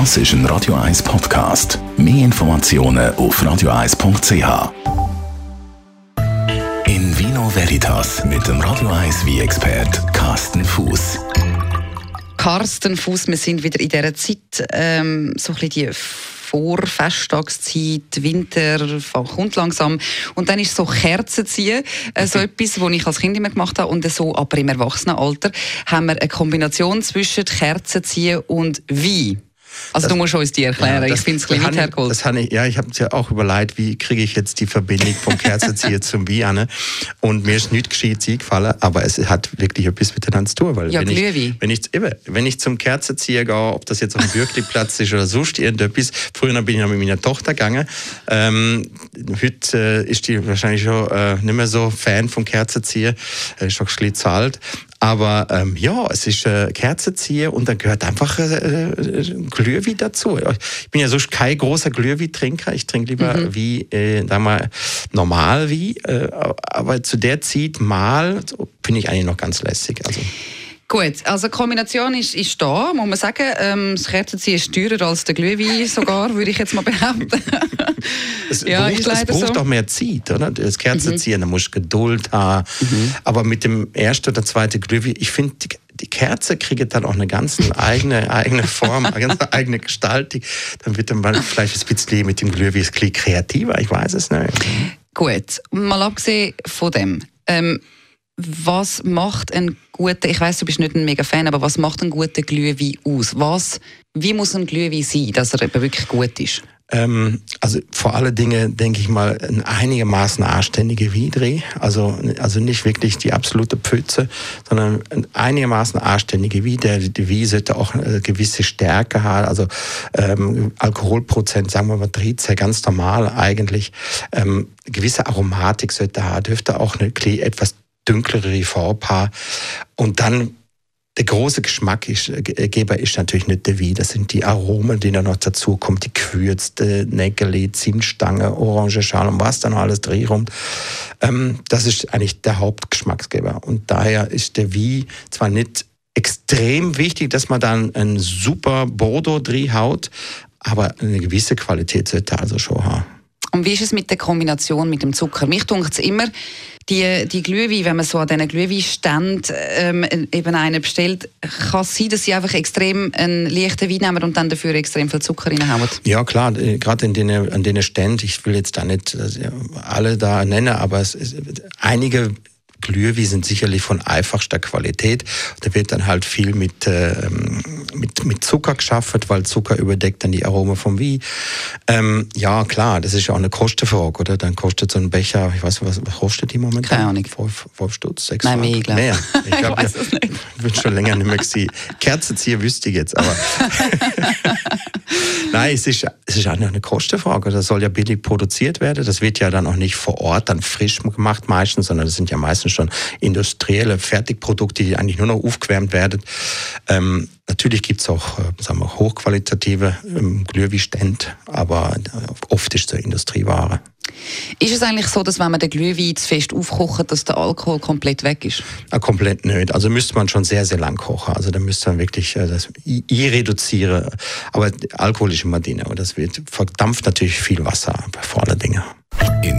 Das ist ein Radio 1 Podcast. Mehr Informationen auf radio1.ch. In Vino Veritas mit dem Radio 1 wie expert Carsten Fuß. Carsten Fuß, wir sind wieder in dieser Zeit, ähm, so ein bisschen die Vorfesttagszeit, Winter kommt langsam und dann ist so Kerzen ziehen, äh, so etwas, was ich als Kind immer gemacht habe und so, aber im Erwachsenenalter haben wir eine Kombination zwischen Kerzen ziehen und Wein. Also das, du musst uns die erklären, ja, das, ich finde es ein bisschen hergeholt. Das ich, ja, ich habe es ja auch überlegt, wie kriege ich jetzt die Verbindung vom Kerzenzieher zum Wein und mir ist nichts gescheit eingefallen, aber es hat wirklich etwas miteinander zu tun, weil ja, wenn, ich, wenn, ich, wenn ich zum Kerzenzieher gehe, ob das jetzt auf dem Bürgerplatz ist oder sonst irgendetwas, früher bin ich noch mit meiner Tochter gegangen, ähm, heute äh, ist die wahrscheinlich schon äh, nicht mehr so Fan vom Kerzenzieher, äh, ist schon ein bisschen zu alt, aber ähm, ja, es ist äh, Kerzenzieher und dann gehört einfach äh, äh, Glühwein dazu. Ich bin ja sonst kein großer Glühwein-Trinker. Ich trinke lieber mhm. wie, äh, mal normal wie. Äh, aber zu der Zeit mal finde ich eigentlich noch ganz lässig. Also. Gut, also die Kombination ist, ist da, muss man sagen. Ähm, das Kerzenziehen ist teurer als der Glühwein sogar, würde ich jetzt mal behaupten. es ja, braucht, es braucht so. auch mehr Zeit, oder? Das Kerzenziehen, mhm. da musst du Geduld haben. Mhm. Aber mit dem ersten oder zweiten Glühwein, ich finde, die, die Kerze kriegt dann auch eine ganz eigene, eigene Form, eine ganz eigene Gestaltung. Dann wird dann mal vielleicht ein bisschen mit dem Glühwein ein bisschen kreativer, ich weiß es nicht. Gut, mal abgesehen von dem. Ähm, was macht ein guter, ich weiß, du bist nicht ein mega Fan, aber was macht ein guter Glühwein aus? Was, wie muss ein Glühwein sein, dass er eben wirklich gut ist? Ähm, also vor allen Dingen denke ich mal ein einigermaßen anständige Weindreh, also also nicht wirklich die absolute Pfütze, sondern ein einigermaßen anständige Wein. Der Wein sollte auch eine gewisse Stärke haben, also ähm, Alkoholprozent, sagen wir mal 13, ganz normal eigentlich. Ähm, gewisse Aromatik sollte haben, dürfte auch eine etwas dunklere Farbe Und dann der große Geschmackgeber ist natürlich nicht der Wein. Das sind die Aromen, die dann noch dazu kommen. Die Gewürze, Nägeli, Zimtstange, Orangenschale und was dann alles drehrum. Ähm, das ist eigentlich der Hauptgeschmacksgeber. Und daher ist der Wein zwar nicht extrem wichtig, dass man dann einen super Bordeaux haut, aber eine gewisse Qualität sollte also schon haben. Und wie ist es mit der Kombination mit dem Zucker? Mich dunkt es immer, die, die Glühwein, wenn man so an diesen Glühweinständen ähm, eben einen bestellt, kann es sein, dass sie einfach extrem einen leichten Wein nehmen und dann dafür extrem viel Zucker reinhauen? Ja, klar, äh, gerade an den Ständen, ich will jetzt da nicht äh, alle da nennen, aber es, ist, einige Glühwein sind sicherlich von einfachster Qualität. Da wird dann halt viel mit, äh, mit, mit Zucker geschaffen, weil Zucker überdeckt dann die Aroma vom Wein. Ähm, ja, klar, das ist ja auch eine Kostenfrage, oder? Dann kostet so ein Becher, ich weiß nicht, was, kostet die momentan? Keine Ahnung. Fünf, fünf Stutz, sechs Nein, mehr, glaube Mehr. Ich, glaub, ich weiß es nicht. Ich bin schon länger nicht mehr gesehen. Kerzenzieher wüsste ich jetzt, aber... Nein, es ist, es ist auch eine Kostenfrage. Das soll ja billig produziert werden. Das wird ja dann auch nicht vor Ort dann frisch gemacht meistens, sondern das sind ja meistens schon industrielle Fertigprodukte, die eigentlich nur noch aufgewärmt werden. Ähm, natürlich gibt es auch äh, sagen wir, hochqualitative ähm, Glühweinstände, aber äh, oft ist es eine Industrieware. Ist es eigentlich so, dass wenn man den Glühwein zu fest aufkocht, dass der Alkohol komplett weg ist? Ja, komplett nicht. Also müsste man schon sehr, sehr lang kochen. Also da müsste man wirklich äh, das I reduzieren. Aber Alkohol ist immer drin und das wird verdampft natürlich viel Wasser vor allen Dingen. In